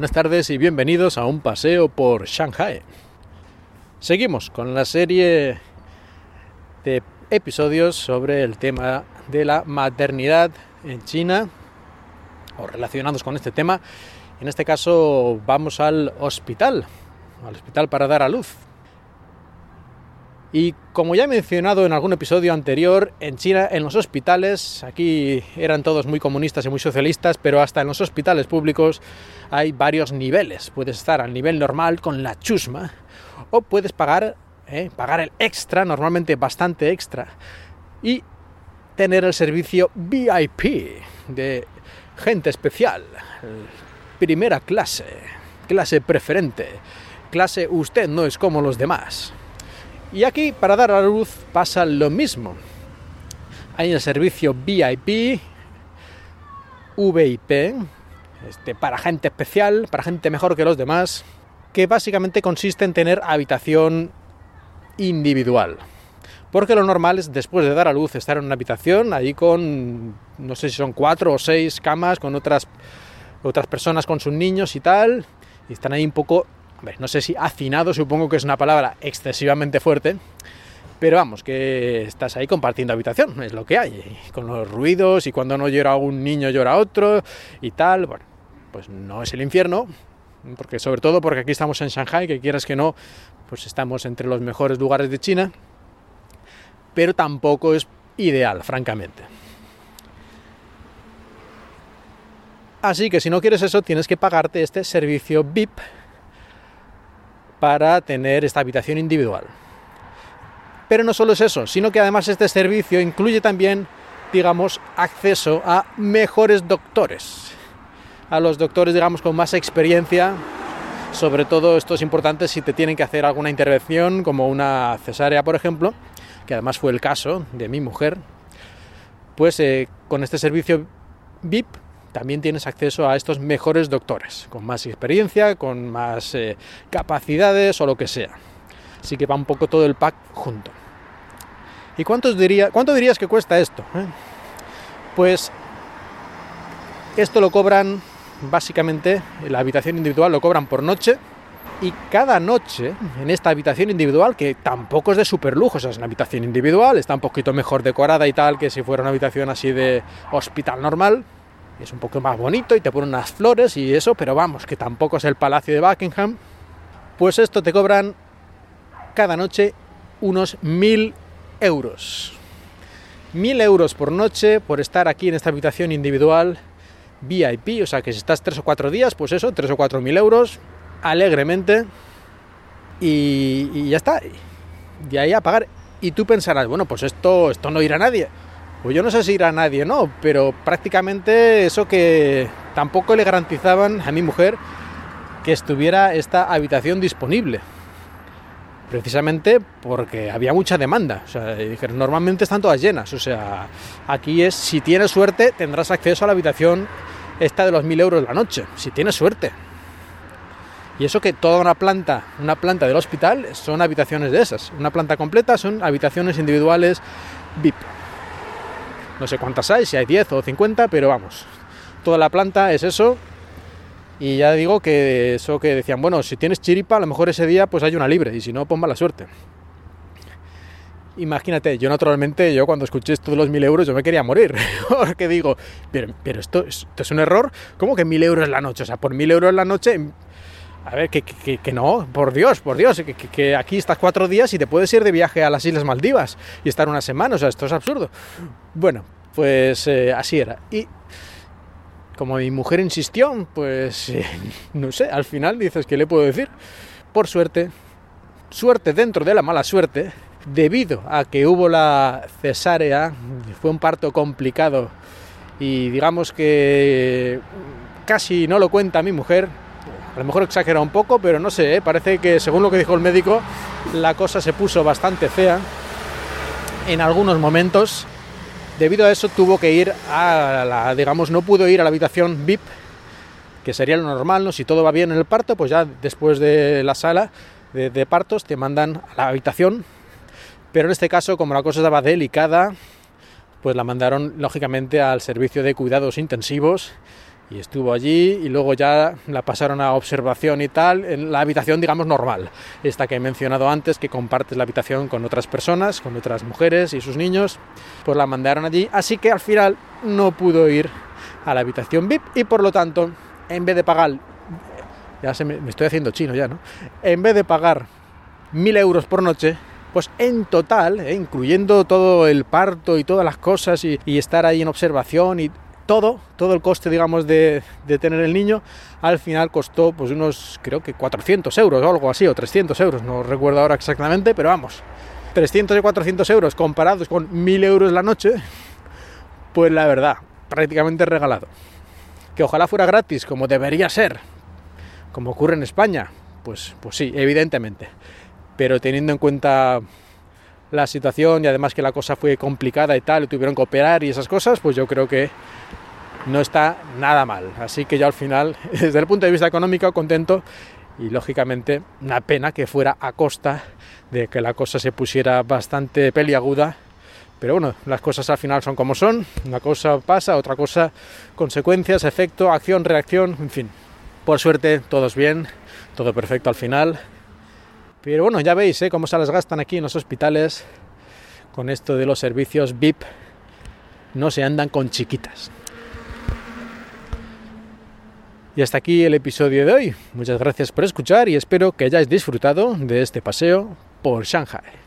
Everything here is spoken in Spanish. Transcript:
Buenas tardes y bienvenidos a un paseo por Shanghai. Seguimos con la serie de episodios sobre el tema de la maternidad en China o relacionados con este tema. En este caso vamos al hospital, al hospital para dar a luz. Y como ya he mencionado en algún episodio anterior, en China, en los hospitales, aquí eran todos muy comunistas y muy socialistas, pero hasta en los hospitales públicos hay varios niveles. Puedes estar al nivel normal con la chusma, o puedes pagar, eh, pagar el extra, normalmente bastante extra, y tener el servicio VIP de gente especial, primera clase, clase preferente, clase usted no es como los demás. Y aquí, para dar a luz, pasa lo mismo. Hay el servicio VIP, VIP, este, para gente especial, para gente mejor que los demás, que básicamente consiste en tener habitación individual. Porque lo normal es, después de dar a luz, estar en una habitación, ahí con, no sé si son cuatro o seis camas, con otras, otras personas con sus niños y tal, y están ahí un poco no sé si hacinado, supongo que es una palabra excesivamente fuerte, pero vamos, que estás ahí compartiendo habitación, es lo que hay, con los ruidos y cuando no llora un niño llora otro y tal, bueno, pues no es el infierno, porque sobre todo porque aquí estamos en Shanghai, que quieras que no, pues estamos entre los mejores lugares de China, pero tampoco es ideal, francamente. Así que si no quieres eso, tienes que pagarte este servicio VIP para tener esta habitación individual. Pero no solo es eso, sino que además este servicio incluye también, digamos, acceso a mejores doctores, a los doctores, digamos, con más experiencia. Sobre todo esto es importante si te tienen que hacer alguna intervención, como una cesárea, por ejemplo, que además fue el caso de mi mujer. Pues eh, con este servicio VIP también tienes acceso a estos mejores doctores, con más experiencia, con más eh, capacidades o lo que sea. Así que va un poco todo el pack junto. ¿Y cuántos diría, cuánto dirías que cuesta esto? Eh? Pues esto lo cobran básicamente, la habitación individual lo cobran por noche y cada noche en esta habitación individual, que tampoco es de super lujo, es una habitación individual, está un poquito mejor decorada y tal que si fuera una habitación así de hospital normal, es un poco más bonito y te ponen unas flores y eso, pero vamos, que tampoco es el Palacio de Buckingham. Pues esto te cobran cada noche unos mil euros. Mil euros por noche por estar aquí en esta habitación individual VIP, o sea que si estás tres o cuatro días, pues eso, tres o cuatro mil euros, alegremente, y, y ya está. De ahí a pagar. Y tú pensarás, bueno, pues esto, esto no irá a nadie. Pues yo no sé si irá a nadie, no, pero prácticamente eso que tampoco le garantizaban a mi mujer que estuviera esta habitación disponible. Precisamente porque había mucha demanda. O sea, normalmente están todas llenas. O sea, aquí es, si tienes suerte, tendrás acceso a la habitación esta de los mil euros la noche. Si tienes suerte. Y eso que toda una planta, una planta del hospital son habitaciones de esas. Una planta completa son habitaciones individuales VIP. No sé cuántas hay, si hay 10 o 50, pero vamos. Toda la planta es eso. Y ya digo que eso que decían, bueno, si tienes chiripa, a lo mejor ese día pues hay una libre, y si no, pues mala suerte. Imagínate, yo naturalmente, yo cuando escuché esto de los mil euros, yo me quería morir. Porque digo, pero, pero esto, esto, es un error. ¿Cómo que mil euros la noche? O sea, por mil euros la noche, a ver, que, que, que, no, por Dios, por Dios, que, que, aquí estás cuatro días y te puedes ir de viaje a las Islas Maldivas y estar una semana, o sea, esto es absurdo. Bueno, pues eh, así era. Y como mi mujer insistió, pues eh, no sé, al final dices, ¿qué le puedo decir? Por suerte, suerte dentro de la mala suerte, debido a que hubo la cesárea, fue un parto complicado y digamos que casi no lo cuenta mi mujer, a lo mejor exagera un poco, pero no sé, ¿eh? parece que según lo que dijo el médico, la cosa se puso bastante fea en algunos momentos. Debido a eso tuvo que ir a la, digamos, no pudo ir a la habitación VIP, que sería lo normal, ¿no? Si todo va bien en el parto, pues ya después de la sala de, de partos te mandan a la habitación. Pero en este caso, como la cosa estaba delicada, pues la mandaron lógicamente al servicio de cuidados intensivos y estuvo allí y luego ya la pasaron a observación y tal en la habitación digamos normal. Esta que he mencionado antes que compartes la habitación con otras personas con otras mujeres y sus niños pues la mandaron allí. Así que al final no pudo ir a la habitación VIP y por lo tanto en vez de pagar ya se me, estoy haciendo chino ya no en vez de pagar mil euros por noche pues en total, eh, incluyendo todo el parto y todas las cosas y, y estar ahí en observación y todo, todo el coste, digamos, de, tener el niño, al final costó pues unos, creo que 400 euros o algo así, o 300 euros, no recuerdo ahora exactamente, pero vamos, 300 y 400 euros comparados con 1000 euros la noche, pues la verdad, prácticamente regalado. Que ojalá fuera gratis, como debería ser, como ocurre en España, pues, pues sí, evidentemente. Pero teniendo en cuenta la situación y además que la cosa fue complicada y tal, y tuvieron que operar y esas cosas, pues yo creo que no está nada mal. Así que yo al final, desde el punto de vista económico, contento y lógicamente una pena que fuera a costa de que la cosa se pusiera bastante peliaguda. Pero bueno, las cosas al final son como son. Una cosa pasa, otra cosa, consecuencias, efecto, acción, reacción, en fin. Por suerte, todos bien, todo perfecto al final. Pero bueno, ya veis ¿eh? cómo se las gastan aquí en los hospitales con esto de los servicios VIP. No se andan con chiquitas. Y hasta aquí el episodio de hoy. Muchas gracias por escuchar y espero que hayáis disfrutado de este paseo por Shanghai.